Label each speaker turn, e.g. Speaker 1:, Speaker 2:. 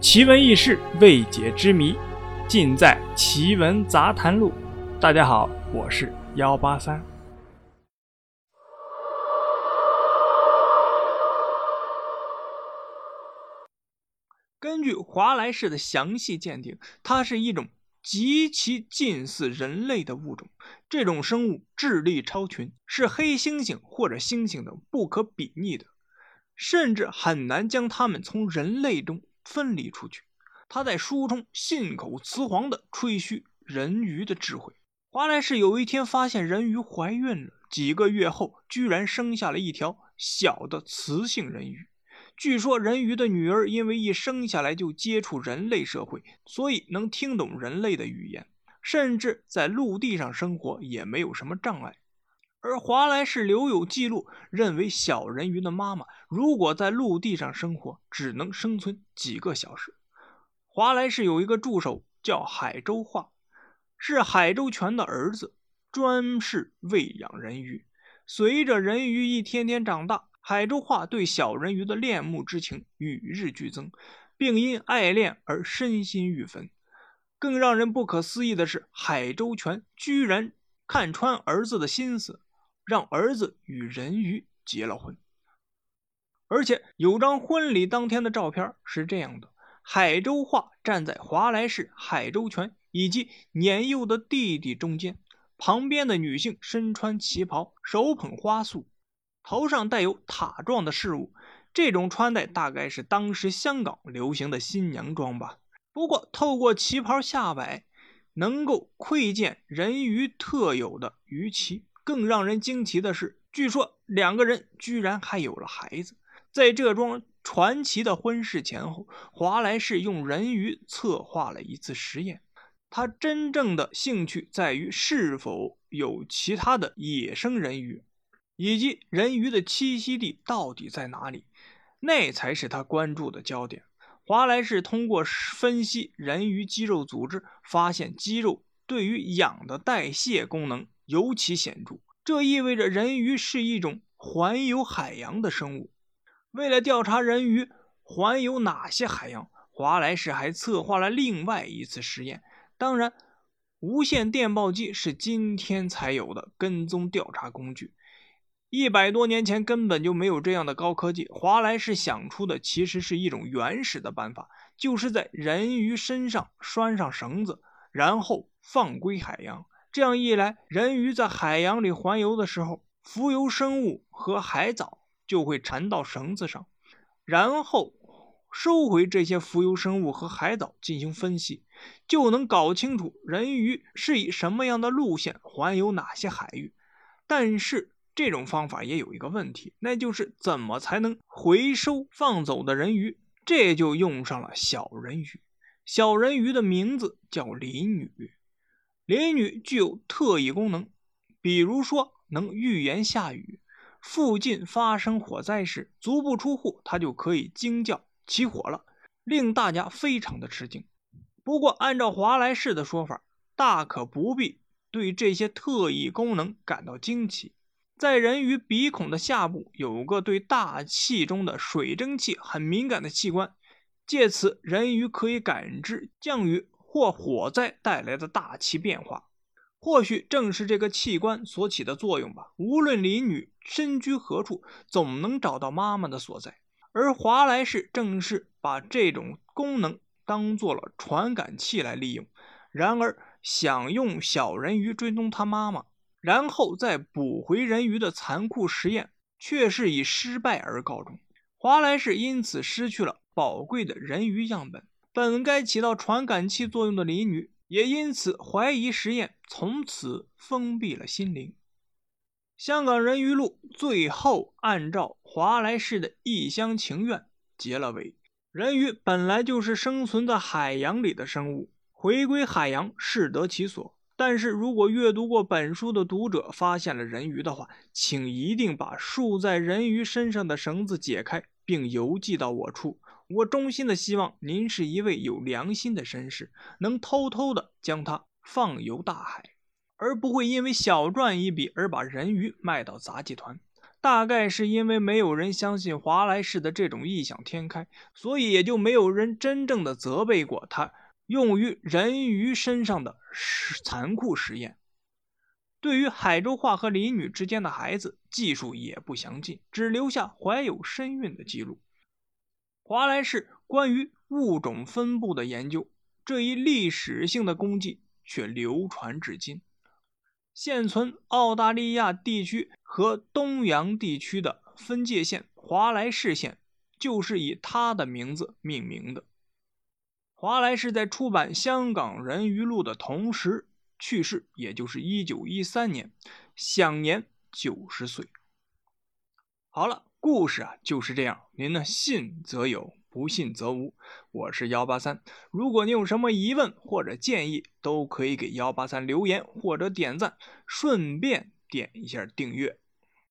Speaker 1: 奇闻异事、未解之谜，尽在《奇闻杂谈录》。大家好，我是幺八三。根据华莱士的详细鉴定，它是一种极其近似人类的物种。这种生物智力超群，是黑猩猩或者猩猩的不可比拟的，甚至很难将它们从人类中。分离出去，他在书中信口雌黄地吹嘘人鱼的智慧。华莱士有一天发现人鱼怀孕了，几个月后居然生下了一条小的雌性人鱼。据说人鱼的女儿因为一生下来就接触人类社会，所以能听懂人类的语言，甚至在陆地上生活也没有什么障碍。而华莱士留有记录，认为小人鱼的妈妈如果在陆地上生活，只能生存几个小时。华莱士有一个助手叫海州化，是海州泉的儿子，专是喂养人鱼。随着人鱼一天天长大，海州化对小人鱼的恋慕之情与日俱增，并因爱恋而身心欲焚。更让人不可思议的是，海州泉居然看穿儿子的心思。让儿子与人鱼结了婚，而且有张婚礼当天的照片是这样的：海州化站在华莱士、海州泉以及年幼的弟弟中间，旁边的女性身穿旗袍，手捧花束，头上带有塔状的饰物。这种穿戴大概是当时香港流行的新娘装吧。不过，透过旗袍下摆，能够窥见人鱼特有的鱼鳍。更让人惊奇的是，据说两个人居然还有了孩子。在这桩传奇的婚事前后，华莱士用人鱼策划了一次实验。他真正的兴趣在于是否有其他的野生人鱼，以及人鱼的栖息地到底在哪里，那才是他关注的焦点。华莱士通过分析人鱼肌肉组织，发现肌肉对于氧的代谢功能。尤其显著，这意味着人鱼是一种环游海洋的生物。为了调查人鱼环游哪些海洋，华莱士还策划了另外一次实验。当然，无线电报机是今天才有的跟踪调查工具，一百多年前根本就没有这样的高科技。华莱士想出的其实是一种原始的办法，就是在人鱼身上拴上绳子，然后放归海洋。这样一来，人鱼在海洋里环游的时候，浮游生物和海藻就会缠到绳子上，然后收回这些浮游生物和海藻进行分析，就能搞清楚人鱼是以什么样的路线环游哪些海域。但是这种方法也有一个问题，那就是怎么才能回收放走的人鱼？这就用上了小人鱼。小人鱼的名字叫林女。林女具有特异功能，比如说能预言下雨，附近发生火灾时，足不出户，她就可以惊叫起火了，令大家非常的吃惊。不过，按照华莱士的说法，大可不必对这些特异功能感到惊奇。在人鱼鼻孔的下部有个对大气中的水蒸气很敏感的器官，借此人鱼可以感知降雨。或火灾带来的大气变化，或许正是这个器官所起的作用吧。无论林女身居何处，总能找到妈妈的所在。而华莱士正是把这种功能当做了传感器来利用。然而，想用小人鱼追踪他妈妈，然后再捕回人鱼的残酷实验，却是以失败而告终。华莱士因此失去了宝贵的人鱼样本。本该起到传感器作用的林女，也因此怀疑实验，从此封闭了心灵。香港人鱼录最后按照华莱士的一厢情愿结了尾。人鱼本来就是生存在海洋里的生物，回归海洋适得其所。但是如果阅读过本书的读者发现了人鱼的话，请一定把束在人鱼身上的绳子解开，并邮寄到我处。我衷心的希望您是一位有良心的绅士，能偷偷的将它放游大海，而不会因为小赚一笔而把人鱼卖到杂技团。大概是因为没有人相信华莱士的这种异想天开，所以也就没有人真正的责备过他用于人鱼身上的残酷实验。对于海州话和邻女之间的孩子，技术也不详尽，只留下怀有身孕的记录。华莱士关于物种分布的研究这一历史性的功绩却流传至今。现存澳大利亚地区和东洋地区的分界线华莱士县，就是以他的名字命名的。华莱士在出版《香港人鱼录》的同时。去世，也就是一九一三年，享年九十岁。好了，故事啊就是这样，您呢信则有，不信则无。我是幺八三，如果您有什么疑问或者建议，都可以给幺八三留言或者点赞，顺便点一下订阅。